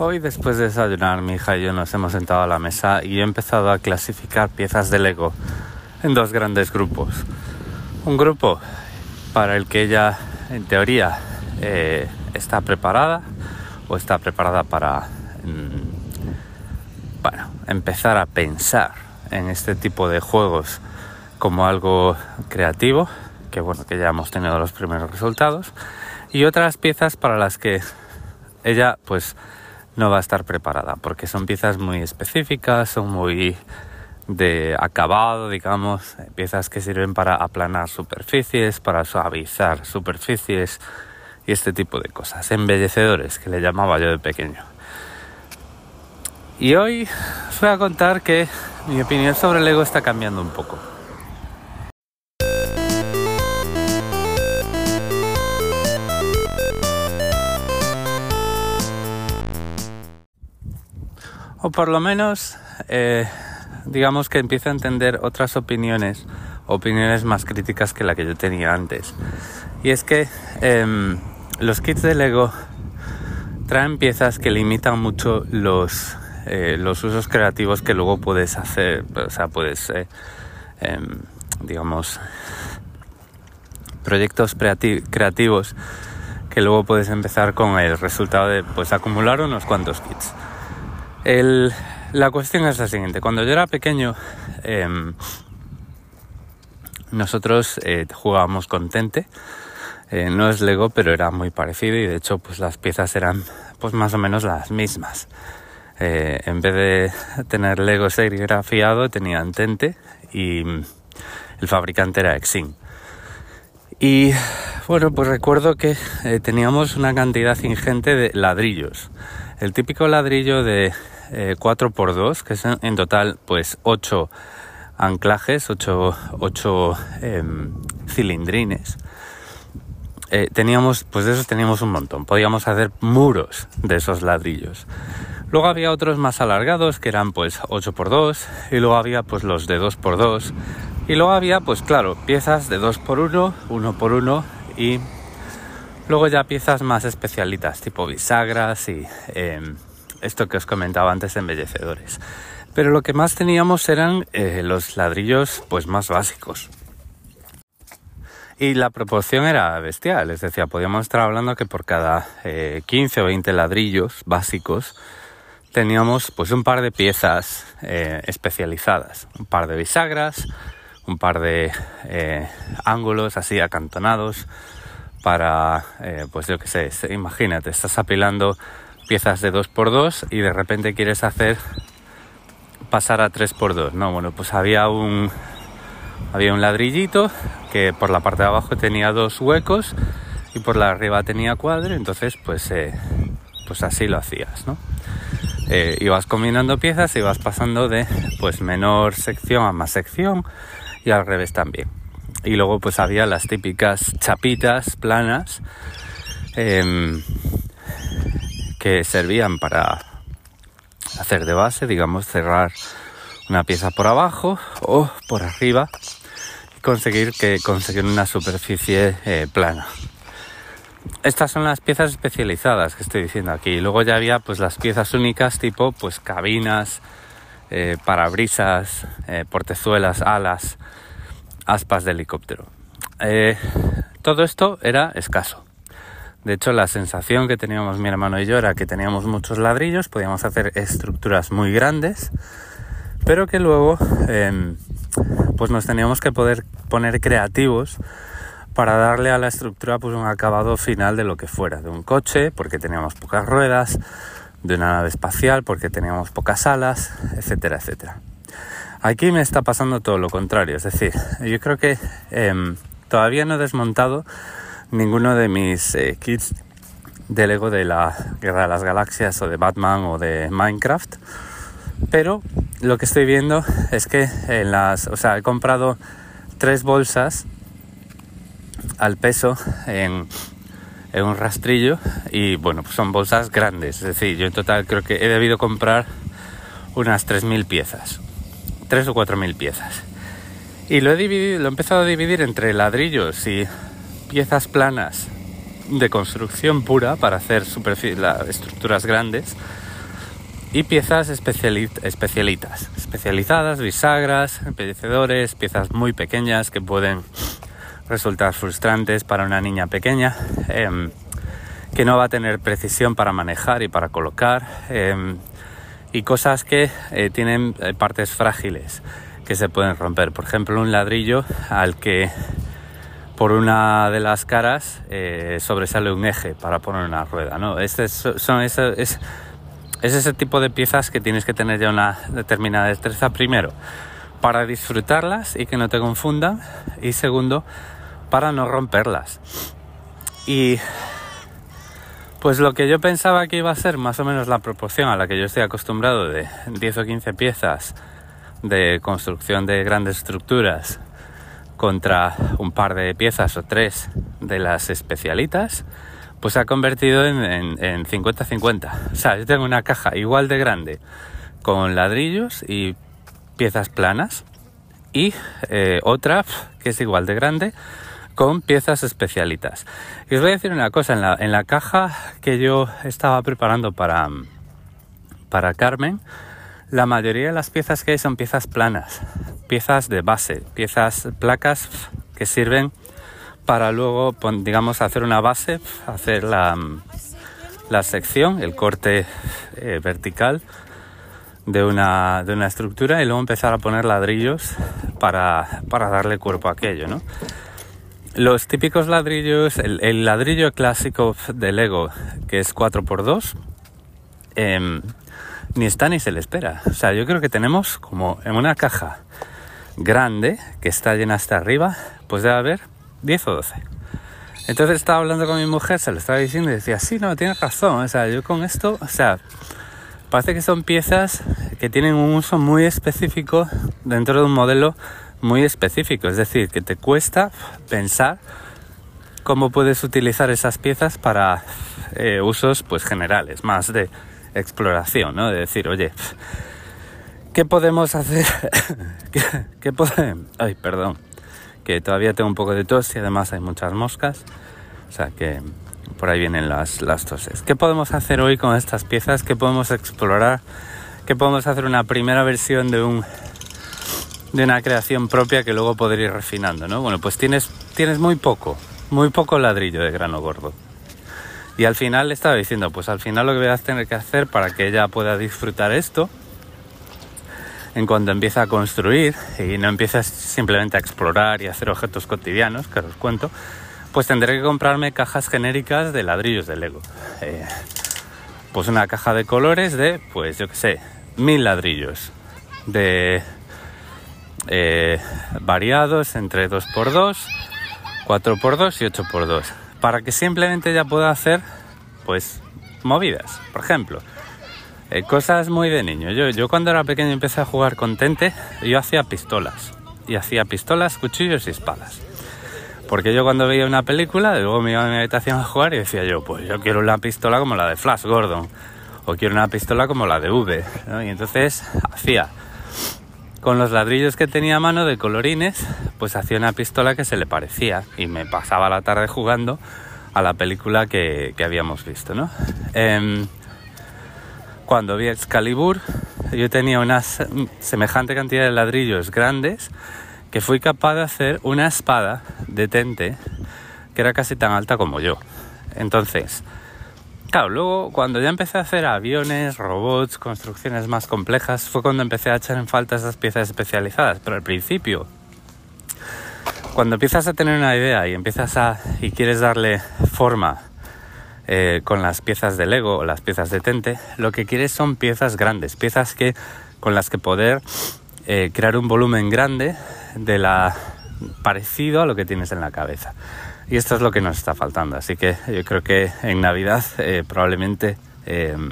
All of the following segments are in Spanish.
Hoy después de desayunar mi hija y yo nos hemos sentado a la mesa y he empezado a clasificar piezas de Lego en dos grandes grupos. Un grupo para el que ella en teoría eh, está preparada o está preparada para mm, bueno, empezar a pensar en este tipo de juegos como algo creativo, que bueno, que ya hemos tenido los primeros resultados, y otras piezas para las que ella pues no va a estar preparada, porque son piezas muy específicas, son muy de acabado, digamos, piezas que sirven para aplanar superficies, para suavizar superficies y este tipo de cosas, embellecedores que le llamaba yo de pequeño. Y hoy os voy a contar que mi opinión sobre el ego está cambiando un poco. Por lo menos, eh, digamos que empiezo a entender otras opiniones, opiniones más críticas que la que yo tenía antes. Y es que em, los kits de Lego traen piezas que limitan mucho los, eh, los usos creativos que luego puedes hacer, o sea, puedes, eh, em, digamos, proyectos creativos que luego puedes empezar con el resultado de pues acumular unos cuantos kits la cuestión es la siguiente. Cuando yo era pequeño, em, nosotros eh, jugábamos con Tente. Eh, no es Lego, pero era muy parecido y de hecho pues las piezas eran pues más o menos las mismas. Eh, en vez de tener Lego serigrafiado tenían Tente y el fabricante era Exim. Y bueno, pues recuerdo que teníamos una cantidad ingente de ladrillos. El típico ladrillo de 4x2, eh, que son en total pues 8 anclajes, 8, em, cilindrines. Eh, teníamos, pues de esos teníamos un montón, podíamos hacer muros de esos ladrillos. Luego había otros más alargados que eran pues 8x2 y luego había pues los de 2x2 y luego había pues claro piezas de 2x1, 1x1 y luego ya piezas más especialitas tipo bisagras y em, esto que os comentaba antes de embellecedores. Pero lo que más teníamos eran eh, los ladrillos pues más básicos. Y la proporción era bestial, es decir, podíamos estar hablando que por cada 15 eh, o 20 ladrillos básicos teníamos pues un par de piezas eh, especializadas, un par de bisagras, un par de ángulos así acantonados para, pues yo qué sé, imagínate, estás apilando piezas de 2x2 y de repente quieres hacer pasar a 3x2. No, bueno, pues había un había un ladrillito que por la parte de abajo tenía dos huecos y por la arriba tenía cuadro, entonces pues eh, pues así lo hacías, ¿no? Eh, ibas combinando piezas y ibas pasando de pues menor sección a más sección y al revés también. Y luego pues había las típicas chapitas planas em, que servían para hacer de base, digamos, cerrar una pieza por abajo o por arriba y conseguir que conseguir una superficie eh, plana. Estas son las piezas especializadas que estoy diciendo aquí. Luego ya había pues las piezas únicas tipo pues cabinas, eh, parabrisas, eh, portezuelas, alas, aspas de helicóptero. todo esto era escaso. De hecho, la sensación que teníamos mi hermano y yo era que teníamos muchos ladrillos, podíamos hacer estructuras muy grandes, pero que luego em, pues nos teníamos que poder poner creativos para darle a la estructura pues un acabado final de lo que fuera, de un coche, porque teníamos pocas ruedas, de una nave espacial, porque teníamos pocas alas, etcétera, etcétera. Aquí me está pasando todo lo contrario, es decir, yo creo que em, todavía no he desmontado ninguno de mis eh, kits de Lego de la Guerra de las Galaxias o de Batman o de Minecraft. Pero lo que estoy viendo es que en las, o sea, he comprado tres bolsas al peso en, un rastrillo y bueno, pues son bolsas grandes. Es decir, yo en total creo que he debido comprar unas 3.000 piezas, 3 o 4.000 piezas. Y lo he dividido, lo he empezado a dividir entre ladrillos y piezas planas de construcción pura para hacer las estructuras grandes y piezas especialitas, especializadas, bisagras, embellecedores, piezas muy pequeñas que pueden resultar frustrantes para una niña pequeña, em, que no va a tener precisión para manejar y para colocar, em, y cosas que eh, tienen eh, partes frágiles que se pueden romper. Por ejemplo, un ladrillo al que por una de las caras eh, sobresale un eje para poner una rueda. ¿no? Este son, es, es, ese tipo de piezas que tienes que tener ya una determinada destreza primero para disfrutarlas y que no te confundan y segundo para no romperlas. Y pues lo que yo pensaba que iba a ser más o menos la proporción a la que yo estoy acostumbrado de 10 o 15 piezas de construcción de grandes estructuras contra un par de piezas o tres de las especialitas, pues se ha convertido en 50-50. O sea, yo tengo una caja igual de grande con ladrillos y piezas planas y eh, otra que es igual de grande con piezas especialitas. Y os voy a decir una cosa, en la, en la caja que yo estaba preparando para, para Carmen, la mayoría de las piezas que hay son piezas planas, piezas de base, piezas placas que sirven para luego, digamos, hacer una base, hacer la, la sección, el corte eh, vertical de una, de una estructura y luego empezar a poner ladrillos para, para darle cuerpo a aquello, ¿no? Los típicos ladrillos, el, ladrillo clásico de Lego, que es 4x2, eh, ni está ni se le espera. O sea, yo creo que tenemos como en una caja grande que está llena hasta arriba, pues debe haber 10 o 12. Entonces estaba hablando con mi mujer, se lo estaba diciendo y decía, sí, no, tienes razón. O sea, yo con esto, o sea, parece que son piezas que tienen un uso muy específico dentro de un modelo muy específico. Es decir, que te cuesta pensar cómo puedes utilizar esas piezas para eh, usos pues generales, más de exploración, ¿no? De decir, oye, ¿qué podemos hacer? ¿Qué, podemos? Ay, perdón, que todavía tengo un poco de tos y además hay muchas moscas, o sea que por ahí vienen las, las toses. ¿Qué podemos hacer hoy con estas piezas? ¿Qué podemos explorar? ¿Qué podemos hacer una primera versión de un de una creación propia que luego poder ir refinando, ¿no? Bueno, pues tienes, tienes muy poco, muy poco ladrillo de grano gordo. Y al final le estaba diciendo, pues al final lo que voy a tener que hacer para que ella pueda disfrutar esto, en cuanto empiece a construir y no empiece simplemente a explorar y a hacer objetos cotidianos, que os cuento, pues tendré que comprarme cajas genéricas de ladrillos de Lego. Eh, pues una caja de colores de, pues yo qué sé, mil ladrillos de eh, variados entre 2x2, 4x2 y 8x2 para que simplemente ya pueda hacer pues movidas, por ejemplo. Eh, cosas muy de niño. Yo, yo cuando era pequeño empecé a jugar con Tente, yo hacía pistolas. Y hacía pistolas, cuchillos y espadas. Porque yo cuando veía una película, luego me iba a mi habitación a jugar y decía yo, pues yo quiero una pistola como la de Flash Gordon. O quiero una pistola como la de V. Y entonces hacía con los ladrillos que tenía a mano de colorines, pues hacía una pistola que se le parecía y me pasaba la tarde jugando a la película que, habíamos visto, ¿no? Em, cuando vi Excalibur, yo tenía una semejante cantidad de ladrillos grandes que fui capaz de hacer una espada de tente que era casi tan alta como yo. Entonces, Claro, luego cuando ya empecé a hacer aviones, robots, construcciones más complejas, fue cuando empecé a echar en falta esas piezas especializadas. Pero al principio, cuando empiezas a tener una idea y empiezas a y quieres darle forma eh, con las piezas de Lego o las piezas de Tente, lo que quieres son piezas grandes, piezas que con las que poder eh, crear un volumen grande de la parecido a lo que tienes en la cabeza. Y esto es lo que nos está faltando. Así que yo creo que en Navidad eh, probablemente em,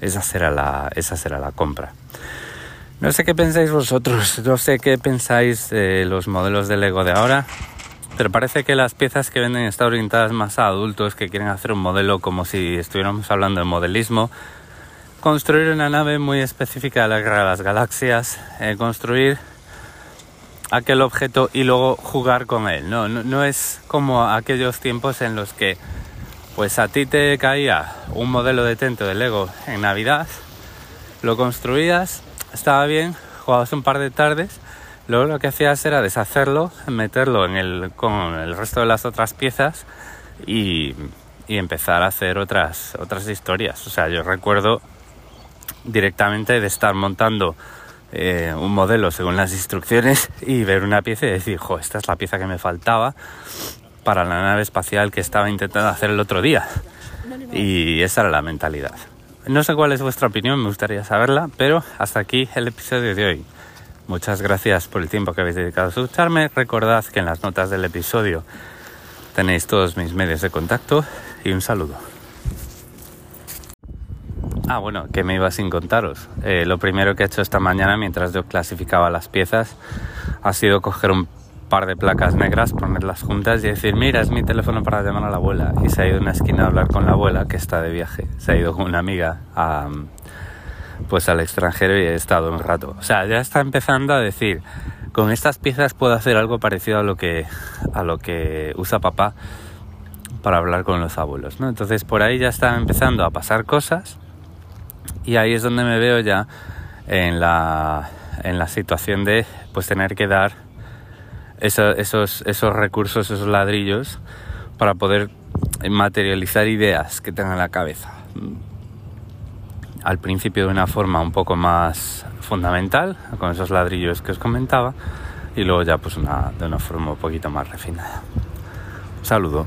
esa, será la, esa será la compra. No sé qué pensáis vosotros, no sé qué pensáis de los modelos de Lego de ahora, pero parece que las piezas que venden están orientadas más a adultos que quieren hacer un modelo como si estuviéramos hablando de modelismo. Construir una nave muy específica de la Guerra de las Galaxias, eh, construir aquel objeto y luego jugar con él. No, no, es como aquellos tiempos en los que pues a ti te caía un modelo de tento de Lego en Navidad lo construías, estaba bien, jugabas un par de tardes, luego lo que hacías era deshacerlo, meterlo en el, con el resto de las otras piezas y, y empezar a hacer otras, otras historias. O sea, yo recuerdo directamente de estar montando eh, un modelo según las instrucciones y ver una pieza y decir, jo, esta es la pieza que me faltaba para la nave espacial que estaba intentando hacer el otro día. Y esa era la mentalidad. No sé cuál es vuestra opinión, me gustaría saberla, pero hasta aquí el episodio de hoy. Muchas gracias por el tiempo que habéis dedicado a escucharme. Recordad que en las notas del episodio tenéis todos mis medios de contacto y un saludo. Ah, bueno, que me iba sin contaros. Eh, lo primero que he hecho esta mañana mientras yo clasificaba las piezas ha sido coger un par de placas negras, ponerlas juntas y decir, mira, es mi teléfono para llamar a la abuela. Y se ha ido a una esquina a hablar con la abuela que está de viaje. Se ha ido con una amiga a, pues al extranjero y he estado un rato. O sea, ya está empezando a decir, con estas piezas puedo hacer algo parecido a lo que, a lo que usa papá para hablar con los abuelos, ¿no? Entonces por ahí ya están empezando a pasar cosas y ahí es donde me veo ya en la, en la situación de pues tener que dar esos, esos recursos, esos ladrillos para poder materializar ideas que tenga en la cabeza. Al principio de una forma un poco más fundamental, con esos ladrillos que os comentaba, y luego ya pues una, de una forma un poquito más refinada. Un saludo.